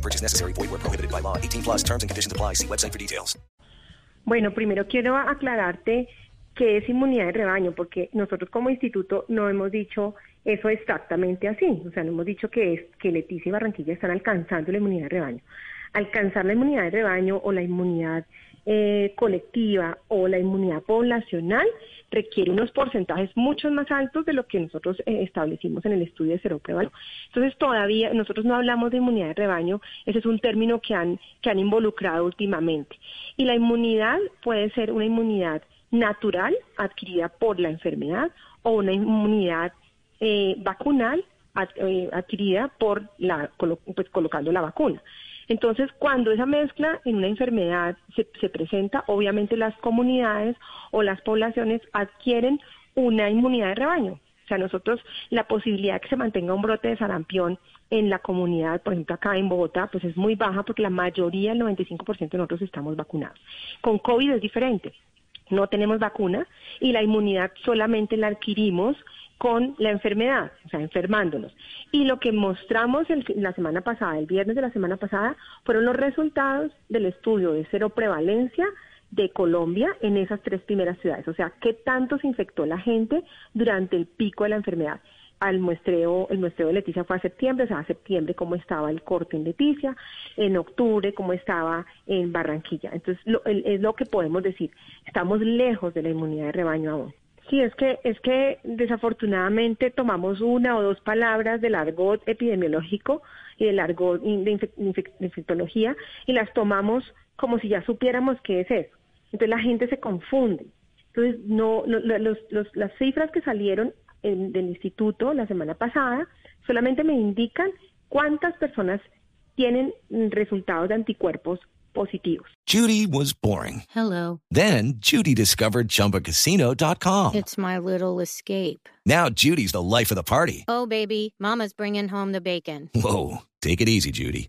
No purchase necessary. Void where prohibited by law. 18 plus terms and conditions apply. See website for details. Bueno, primero quiero aclararte qué es inmunidad de rebaño, porque nosotros como instituto no hemos dicho eso exactamente así. O sea, no hemos dicho que, es, que Leticia y Barranquilla están alcanzando la inmunidad de rebaño. Alcanzar la inmunidad de rebaño o la inmunidad eh, colectiva o la inmunidad poblacional requiere unos porcentajes mucho más altos de lo que nosotros eh, establecimos en el estudio de cero prueba. Entonces todavía nosotros no hablamos de inmunidad de rebaño, ese es un término que han, que han involucrado últimamente. Y la inmunidad puede ser una inmunidad natural adquirida por la enfermedad o una inmunidad eh, vacunal eh, adquirida por la, pues, colocando la vacuna. Entonces, cuando esa mezcla en una enfermedad se, se, presenta, obviamente las comunidades o las poblaciones adquieren una inmunidad de rebaño. O sea, nosotros la posibilidad de que se mantenga un brote de sarampión en la comunidad, por ejemplo acá en Bogotá, pues es muy baja porque la mayoría, el 95% de nosotros estamos vacunados. Con COVID es diferente no tenemos vacuna y la inmunidad solamente la adquirimos con la enfermedad, o sea, enfermándonos. Y lo que mostramos la semana pasada, el viernes de la semana pasada, fueron los resultados del estudio de cero prevalencia de Colombia en esas tres primeras ciudades. O sea, qué tanto se infectó la gente durante el pico de la enfermedad al muestreo, el muestreo de Leticia fue a septiembre, o sea, a septiembre cómo estaba el corte en Leticia, en octubre cómo estaba en Barranquilla. Entonces, es lo que podemos decir, estamos lejos de la inmunidad de rebaño aún. Sí, es que, es que desafortunadamente tomamos una o dos palabras del argot epidemiológico y del argot de, infectología y las tomamos como si ya supiéramos qué es eso. Entonces la gente se confunde. Entonces, no, las cifras que salieron del instituto la semana pasada solamente me indican cuántas personas tienen resultados de anticuerpos positivos. Judy was boring. Hello. Then Judy discovered chumbacasino.com. It's my little escape. Now Judy's the life of the party. Oh, baby, Mama's bringing home the bacon. Whoa. Take it easy, Judy.